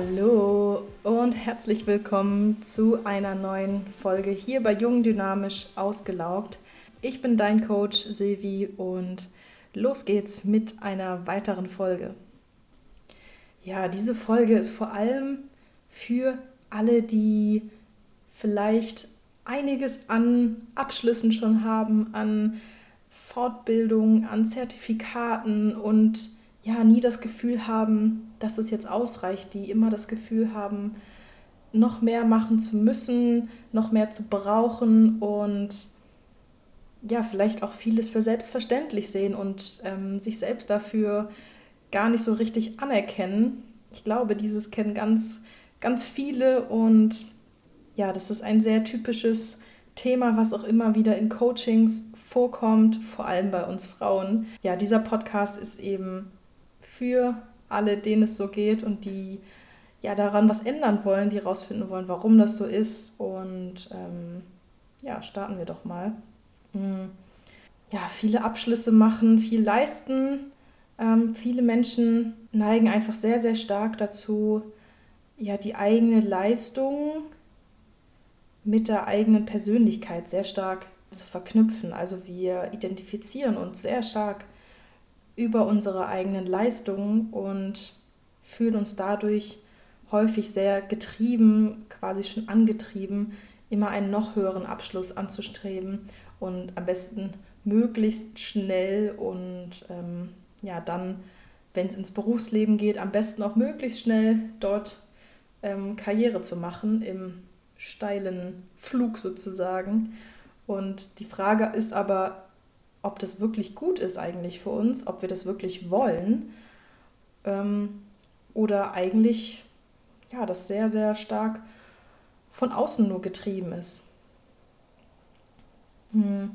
Hallo und herzlich willkommen zu einer neuen Folge hier bei Jung Dynamisch Ausgelaugt. Ich bin dein Coach Silvi und los geht's mit einer weiteren Folge. Ja, diese Folge ist vor allem für alle, die vielleicht einiges an Abschlüssen schon haben, an Fortbildungen, an Zertifikaten und ja, nie das Gefühl haben, dass es jetzt ausreicht, die immer das Gefühl haben, noch mehr machen zu müssen, noch mehr zu brauchen und ja, vielleicht auch vieles für selbstverständlich sehen und ähm, sich selbst dafür gar nicht so richtig anerkennen. Ich glaube, dieses kennen ganz, ganz viele und ja, das ist ein sehr typisches Thema, was auch immer wieder in Coachings vorkommt, vor allem bei uns Frauen. Ja, dieser Podcast ist eben für alle, denen es so geht und die ja daran was ändern wollen, die rausfinden wollen, warum das so ist. Und ähm, ja, starten wir doch mal. Hm. Ja, viele Abschlüsse machen, viel leisten. Ähm, viele Menschen neigen einfach sehr, sehr stark dazu, ja, die eigene Leistung mit der eigenen Persönlichkeit sehr stark zu verknüpfen. Also wir identifizieren uns sehr stark über unsere eigenen Leistungen und fühlen uns dadurch häufig sehr getrieben, quasi schon angetrieben, immer einen noch höheren Abschluss anzustreben und am besten möglichst schnell und ähm, ja, dann, wenn es ins Berufsleben geht, am besten auch möglichst schnell dort ähm, Karriere zu machen, im steilen Flug sozusagen. Und die Frage ist aber, ob das wirklich gut ist eigentlich für uns, ob wir das wirklich wollen ähm, oder eigentlich ja, das sehr, sehr stark von außen nur getrieben ist. Hm.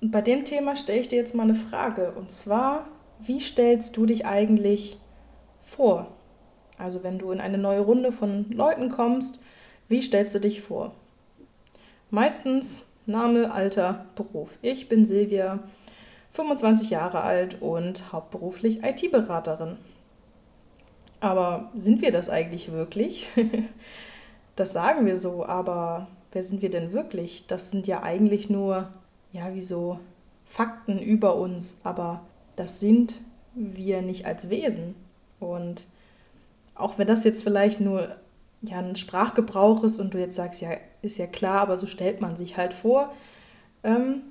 Und bei dem Thema stelle ich dir jetzt mal eine Frage und zwar, wie stellst du dich eigentlich vor? Also wenn du in eine neue Runde von Leuten kommst, wie stellst du dich vor? Meistens Name, Alter, Beruf. Ich bin Silvia, 25 Jahre alt und hauptberuflich IT-Beraterin. Aber sind wir das eigentlich wirklich? das sagen wir so, aber wer sind wir denn wirklich? Das sind ja eigentlich nur, ja, wie so Fakten über uns, aber das sind wir nicht als Wesen. Und auch wenn das jetzt vielleicht nur ja, ein Sprachgebrauch ist und du jetzt sagst, ja, ist ja klar, aber so stellt man sich halt vor, ähm,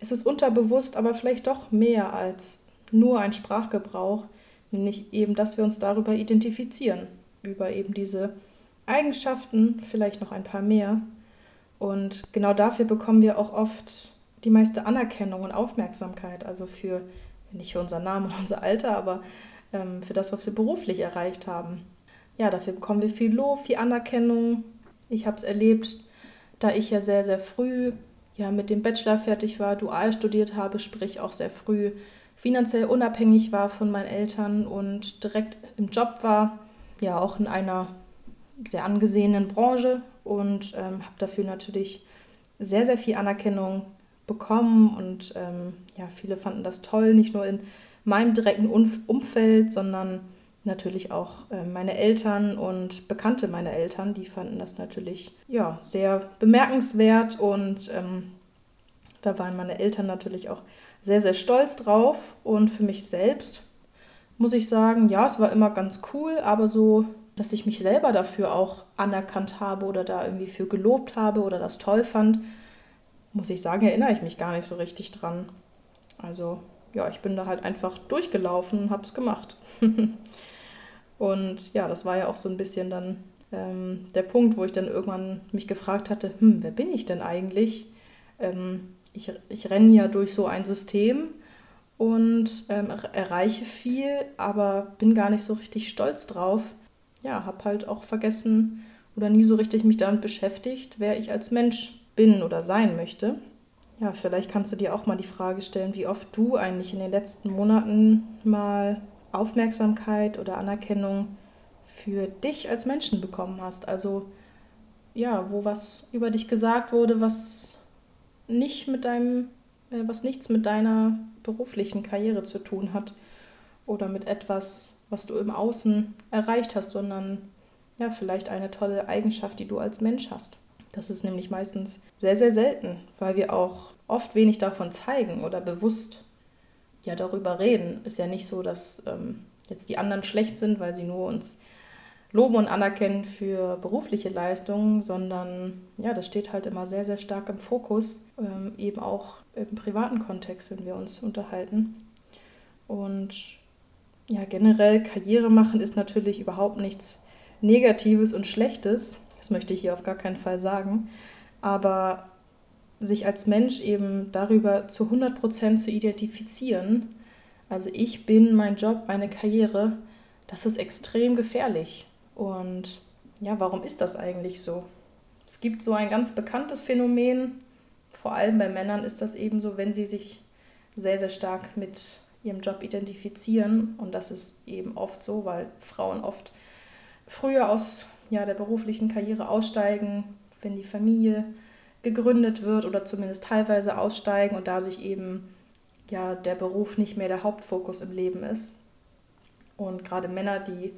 ist es unterbewusst aber vielleicht doch mehr als nur ein Sprachgebrauch, nämlich eben, dass wir uns darüber identifizieren, über eben diese Eigenschaften, vielleicht noch ein paar mehr. Und genau dafür bekommen wir auch oft die meiste Anerkennung und Aufmerksamkeit, also für, nicht für unseren Namen und unser Alter, aber ähm, für das, was wir beruflich erreicht haben ja, dafür bekommen wir viel Lob, viel Anerkennung. Ich habe es erlebt, da ich ja sehr, sehr früh ja, mit dem Bachelor fertig war, dual studiert habe, sprich auch sehr früh finanziell unabhängig war von meinen Eltern und direkt im Job war, ja auch in einer sehr angesehenen Branche und ähm, habe dafür natürlich sehr, sehr viel Anerkennung bekommen und ähm, ja, viele fanden das toll, nicht nur in meinem direkten Umfeld, sondern natürlich auch äh, meine Eltern und Bekannte meiner Eltern, die fanden das natürlich ja, sehr bemerkenswert und ähm, da waren meine Eltern natürlich auch sehr, sehr stolz drauf und für mich selbst muss ich sagen, ja, es war immer ganz cool, aber so, dass ich mich selber dafür auch anerkannt habe oder da irgendwie für gelobt habe oder das toll fand, muss ich sagen, erinnere ich mich gar nicht so richtig dran. Also ja, ich bin da halt einfach durchgelaufen und habe es gemacht. Und ja, das war ja auch so ein bisschen dann ähm, der Punkt, wo ich dann irgendwann mich gefragt hatte, hm, wer bin ich denn eigentlich? Ähm, ich, ich renne ja durch so ein System und ähm, erreiche viel, aber bin gar nicht so richtig stolz drauf. Ja, habe halt auch vergessen oder nie so richtig mich damit beschäftigt, wer ich als Mensch bin oder sein möchte. Ja, vielleicht kannst du dir auch mal die Frage stellen, wie oft du eigentlich in den letzten Monaten mal Aufmerksamkeit oder Anerkennung für dich als Menschen bekommen hast. Also ja, wo was über dich gesagt wurde, was nicht mit deinem, äh, was nichts mit deiner beruflichen Karriere zu tun hat oder mit etwas, was du im Außen erreicht hast, sondern ja, vielleicht eine tolle Eigenschaft, die du als Mensch hast. Das ist nämlich meistens sehr, sehr selten, weil wir auch oft wenig davon zeigen oder bewusst ja darüber reden. Ist ja nicht so, dass ähm, jetzt die anderen schlecht sind, weil sie nur uns loben und anerkennen für berufliche Leistungen, sondern ja, das steht halt immer sehr, sehr stark im Fokus, ähm, eben auch im privaten Kontext, wenn wir uns unterhalten. Und ja, generell Karriere machen ist natürlich überhaupt nichts Negatives und Schlechtes. Das möchte ich hier auf gar keinen Fall sagen. Aber sich als Mensch eben darüber zu 100% zu identifizieren, also ich bin mein Job, meine Karriere, das ist extrem gefährlich. Und ja, warum ist das eigentlich so? Es gibt so ein ganz bekanntes Phänomen, vor allem bei Männern ist das eben so, wenn sie sich sehr, sehr stark mit ihrem Job identifizieren. Und das ist eben oft so, weil Frauen oft früher aus ja, der beruflichen Karriere aussteigen, wenn die Familie gegründet wird oder zumindest teilweise aussteigen und dadurch eben ja der Beruf nicht mehr der Hauptfokus im Leben ist. Und gerade Männer, die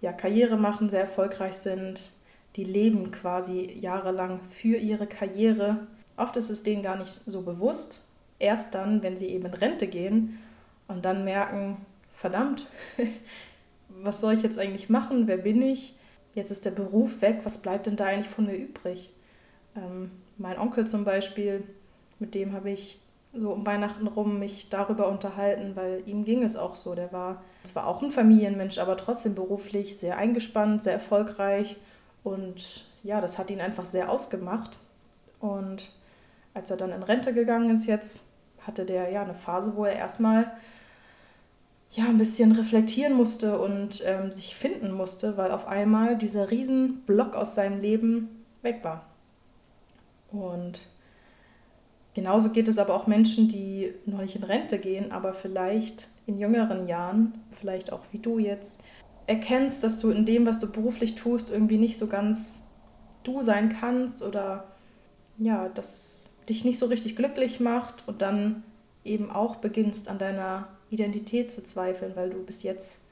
ja Karriere machen, sehr erfolgreich sind, die leben quasi jahrelang für ihre Karriere. Oft ist es denen gar nicht so bewusst. Erst dann, wenn sie eben in Rente gehen und dann merken, verdammt, was soll ich jetzt eigentlich machen? Wer bin ich? Jetzt ist der Beruf weg, was bleibt denn da eigentlich von mir übrig? Ähm, mein Onkel zum Beispiel, mit dem habe ich so um Weihnachten rum mich darüber unterhalten, weil ihm ging es auch so. Der war zwar auch ein Familienmensch, aber trotzdem beruflich sehr eingespannt, sehr erfolgreich und ja, das hat ihn einfach sehr ausgemacht. Und als er dann in Rente gegangen ist jetzt, hatte der ja eine Phase, wo er erstmal ja ein bisschen reflektieren musste und ähm, sich finden musste, weil auf einmal dieser riesen Block aus seinem Leben weg war. Und genauso geht es aber auch Menschen, die noch nicht in Rente gehen, aber vielleicht in jüngeren Jahren, vielleicht auch wie du jetzt, erkennst, dass du in dem, was du beruflich tust, irgendwie nicht so ganz du sein kannst oder ja, das dich nicht so richtig glücklich macht und dann eben auch beginnst an deiner Identität zu zweifeln, weil du bis jetzt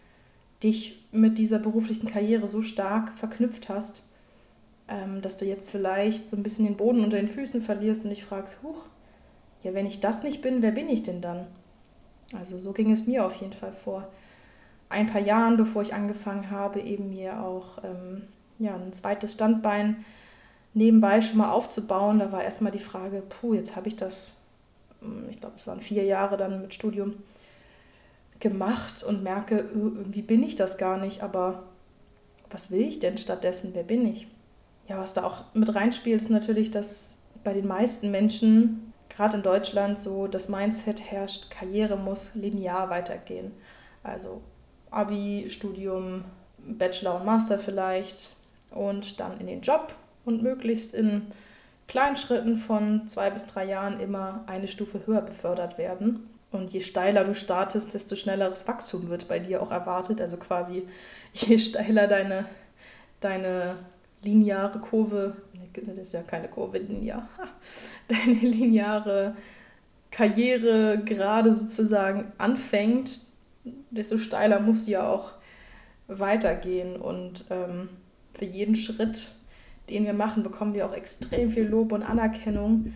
dich mit dieser beruflichen Karriere so stark verknüpft hast, ähm, dass du jetzt vielleicht so ein bisschen den Boden unter den Füßen verlierst und dich fragst, huch, ja, wenn ich das nicht bin, wer bin ich denn dann? Also so ging es mir auf jeden Fall vor ein paar Jahren, bevor ich angefangen habe, eben mir auch ähm, ja, ein zweites Standbein nebenbei schon mal aufzubauen. Da war erstmal die Frage, puh, jetzt habe ich das, hm, ich glaube, es waren vier Jahre dann mit Studium gemacht und merke, irgendwie bin ich das gar nicht, aber was will ich denn stattdessen? Wer bin ich? Ja, was da auch mit reinspielt, ist natürlich, dass bei den meisten Menschen, gerade in Deutschland, so das Mindset herrscht, Karriere muss linear weitergehen. Also Abi, Studium, Bachelor und Master vielleicht und dann in den Job und möglichst in kleinen Schritten von zwei bis drei Jahren immer eine Stufe höher befördert werden. Und je steiler du startest, desto schnelleres Wachstum wird bei dir auch erwartet. Also quasi je steiler deine, deine lineare Kurve, das ist ja keine Kurve, linear, deine lineare Karriere gerade sozusagen anfängt, desto steiler muss sie ja auch weitergehen. Und ähm, für jeden Schritt, den wir machen, bekommen wir auch extrem viel Lob und Anerkennung.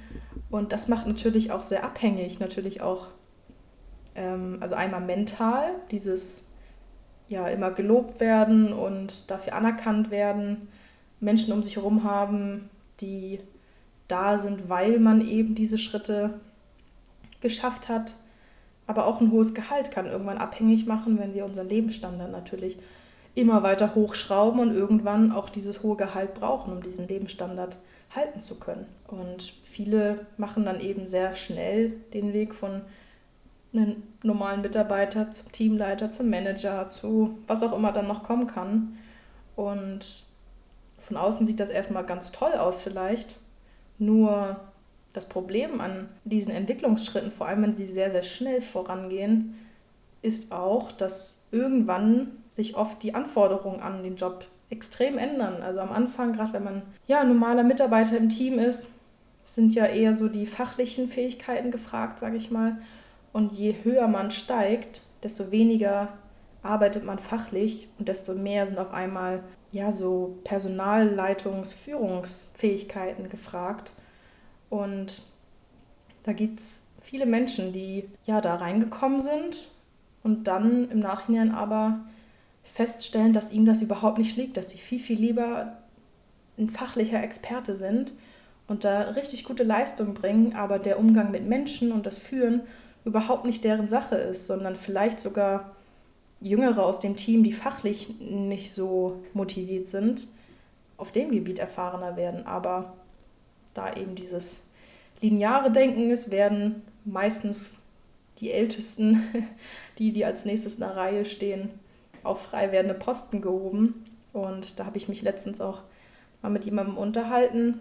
Und das macht natürlich auch sehr abhängig, natürlich auch ähm, also einmal mental, dieses ja immer gelobt werden und dafür anerkannt werden, Menschen um sich herum haben, die da sind, weil man eben diese Schritte geschafft hat. Aber auch ein hohes Gehalt kann irgendwann abhängig machen, wenn wir unseren Lebensstandard natürlich immer weiter hochschrauben und irgendwann auch dieses hohe Gehalt brauchen, um diesen Lebensstandard halten zu können. Und viele machen dann eben sehr schnell den Weg von einen normalen Mitarbeiter zum Teamleiter, zum Manager, zu was auch immer dann noch kommen kann. Und von außen sieht das erstmal ganz toll aus vielleicht. Nur das Problem an diesen Entwicklungsschritten, vor allem wenn sie sehr, sehr schnell vorangehen, ist auch, dass irgendwann sich oft die Anforderungen an den Job extrem ändern. Also am Anfang, gerade wenn man ja normaler Mitarbeiter im Team ist, sind ja eher so die fachlichen Fähigkeiten gefragt, sage ich mal. Und je höher man steigt, desto weniger arbeitet man fachlich und desto mehr sind auf einmal ja so Personalleitungs-, Führungsfähigkeiten gefragt. Und da gibt es viele Menschen, die ja da reingekommen sind und dann im Nachhinein aber feststellen, dass ihnen das überhaupt nicht liegt, dass sie viel, viel lieber ein fachlicher Experte sind und da richtig gute Leistung bringen, aber der Umgang mit Menschen und das Führen überhaupt nicht deren Sache ist, sondern vielleicht sogar Jüngere aus dem Team, die fachlich nicht so motiviert sind, auf dem Gebiet erfahrener werden. Aber da eben dieses lineare Denken ist, werden meistens die Ältesten, die, die als nächstes in der Reihe stehen, auf frei werdende Posten gehoben. Und da habe ich mich letztens auch mal mit jemandem unterhalten,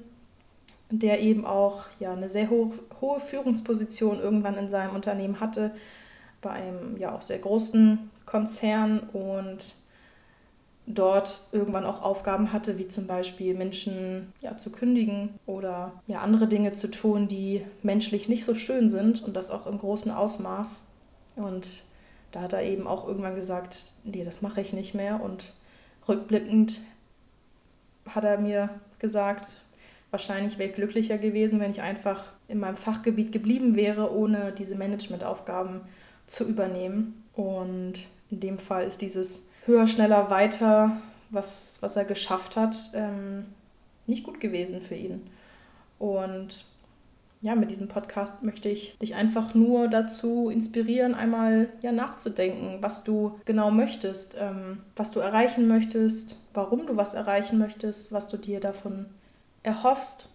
der eben auch ja, eine sehr hohe, hohe Führungsposition irgendwann in seinem Unternehmen hatte, bei einem ja auch sehr großen Konzern und dort irgendwann auch Aufgaben hatte, wie zum Beispiel Menschen ja, zu kündigen oder ja, andere Dinge zu tun, die menschlich nicht so schön sind und das auch im großen Ausmaß. Und da hat er eben auch irgendwann gesagt, nee, das mache ich nicht mehr. Und rückblickend hat er mir gesagt, wahrscheinlich wäre ich glücklicher gewesen, wenn ich einfach in meinem Fachgebiet geblieben wäre, ohne diese Managementaufgaben zu übernehmen. Und in dem Fall ist dieses höher, schneller, weiter, was, was er geschafft hat, ähm, nicht gut gewesen für ihn. Und ja, mit diesem Podcast möchte ich dich einfach nur dazu inspirieren, einmal ja nachzudenken, was du genau möchtest, ähm, was du erreichen möchtest, warum du was erreichen möchtest, was du dir davon erhoffst,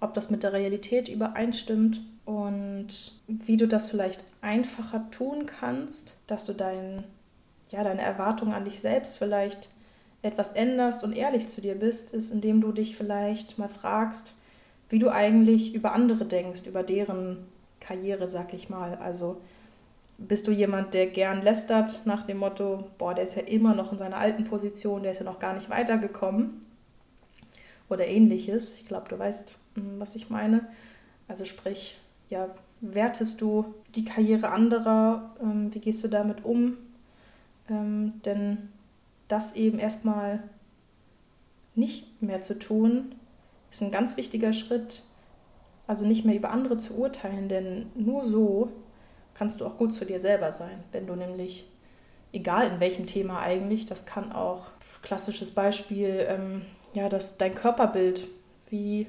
ob das mit der Realität übereinstimmt und wie du das vielleicht einfacher tun kannst, dass du dein, ja, deine Erwartungen an dich selbst vielleicht etwas änderst und ehrlich zu dir bist, ist, indem du dich vielleicht mal fragst, wie du eigentlich über andere denkst, über deren Karriere, sag ich mal. Also bist du jemand, der gern lästert nach dem Motto, boah, der ist ja immer noch in seiner alten Position, der ist ja noch gar nicht weitergekommen oder ähnliches. Ich glaube, du weißt, hm, was ich meine. Also sprich, ja, wertest du die Karriere anderer? Ähm, wie gehst du damit um? Ähm, denn das eben erstmal nicht mehr zu tun, ist ein ganz wichtiger Schritt. Also nicht mehr über andere zu urteilen, denn nur so kannst du auch gut zu dir selber sein. Wenn du nämlich, egal in welchem Thema eigentlich, das kann auch klassisches Beispiel, ähm, ja, das, dein Körperbild, wie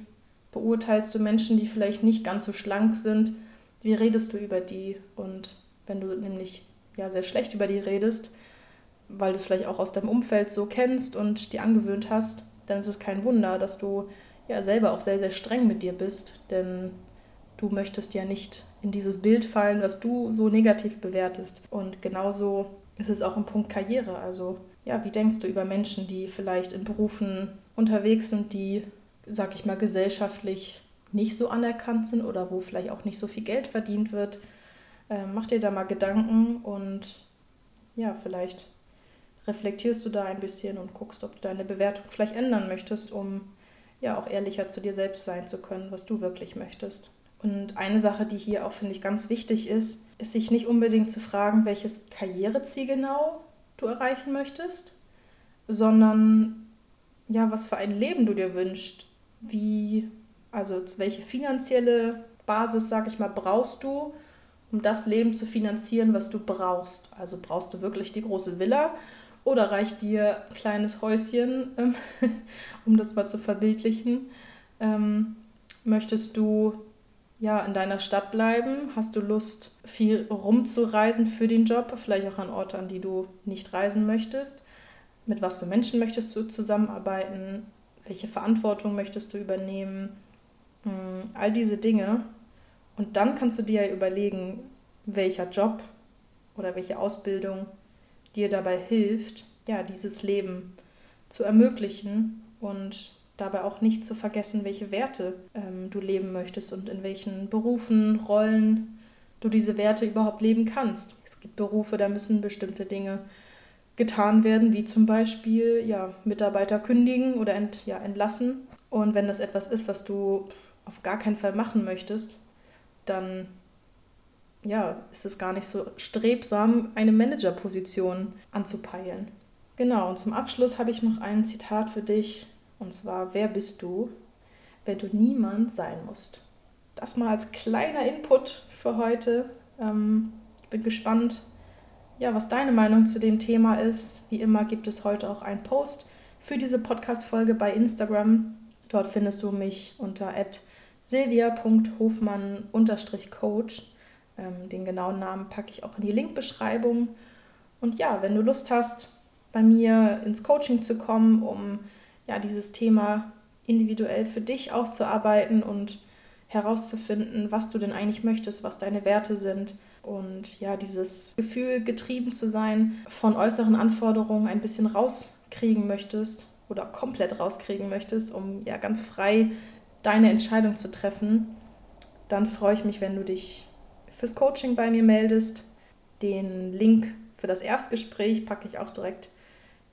beurteilst du Menschen, die vielleicht nicht ganz so schlank sind, wie redest du über die? Und wenn du nämlich ja sehr schlecht über die redest, weil du es vielleicht auch aus deinem Umfeld so kennst und dir angewöhnt hast, dann ist es kein Wunder, dass du ja selber auch sehr, sehr streng mit dir bist, denn du möchtest ja nicht in dieses Bild fallen, was du so negativ bewertest. Und genauso ist es auch im Punkt Karriere. Also ja, wie denkst du über Menschen, die vielleicht in Berufen unterwegs sind, die, sag ich mal, gesellschaftlich nicht so anerkannt sind oder wo vielleicht auch nicht so viel Geld verdient wird? Äh, mach dir da mal Gedanken und ja, vielleicht reflektierst du da ein bisschen und guckst, ob du deine Bewertung vielleicht ändern möchtest, um ja auch ehrlicher zu dir selbst sein zu können, was du wirklich möchtest. Und eine Sache, die hier auch, finde ich, ganz wichtig ist, ist sich nicht unbedingt zu fragen, welches Karriereziel genau du erreichen möchtest, sondern ja, was für ein Leben du dir wünschst. Wie, also welche finanzielle Basis, sag ich mal, brauchst du, um das Leben zu finanzieren, was du brauchst. Also brauchst du wirklich die große Villa oder reicht dir ein kleines Häuschen, ähm, um das mal zu verbildlichen? Ähm, möchtest du ja in deiner Stadt bleiben? Hast du Lust, viel rumzureisen für den Job? Vielleicht auch an Orte, an die du nicht reisen möchtest? Mit was für Menschen möchtest du zusammenarbeiten? Welche Verantwortung möchtest du übernehmen? Hm, all diese Dinge. Und dann kannst du dir ja überlegen, welcher Job oder welche Ausbildung dir dabei hilft, ja, dieses Leben zu ermöglichen und dabei auch nicht zu vergessen, welche Werte ähm, du leben möchtest und in welchen Berufen, Rollen du diese Werte überhaupt leben kannst. Es gibt Berufe, da müssen bestimmte Dinge getan werden, wie zum Beispiel ja, Mitarbeiter kündigen oder ent, ja, entlassen. Und wenn das etwas ist, was du auf gar keinen Fall machen möchtest, dann ja, ist es gar nicht so strebsam, eine Managerposition anzupeilen. Genau, und zum Abschluss habe ich noch ein Zitat für dich. Und zwar, wer bist du, wenn du niemand sein musst? Das mal als kleiner Input für heute. Ähm, ich bin gespannt, ja, was deine Meinung zu dem Thema ist. Wie immer gibt es heute auch einen Post für diese Podcast-Folge bei Instagram. Dort findest du mich unter silvia.hofmann-coach. Ähm, den genauen Namen packe ich auch in die Linkbeschreibung. Und ja, wenn du Lust hast, bei mir ins Coaching zu kommen, um ja, dieses Thema individuell für dich aufzuarbeiten und herauszufinden, was du denn eigentlich möchtest, was deine Werte sind und ja, dieses Gefühl getrieben zu sein von äußeren Anforderungen ein bisschen rauskriegen möchtest oder komplett rauskriegen möchtest, um ja ganz frei deine Entscheidung zu treffen, dann freue ich mich, wenn du dich fürs Coaching bei mir meldest. Den Link für das Erstgespräch packe ich auch direkt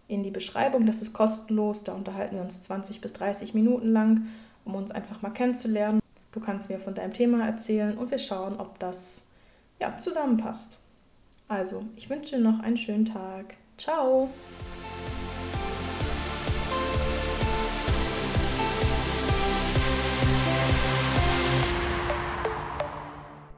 in die Beschreibung. Das ist kostenlos. Da unterhalten wir uns 20 bis 30 Minuten lang, um uns einfach mal kennenzulernen. Du kannst mir von deinem Thema erzählen und wir schauen, ob das ja, zusammenpasst. Also, ich wünsche dir noch einen schönen Tag. Ciao!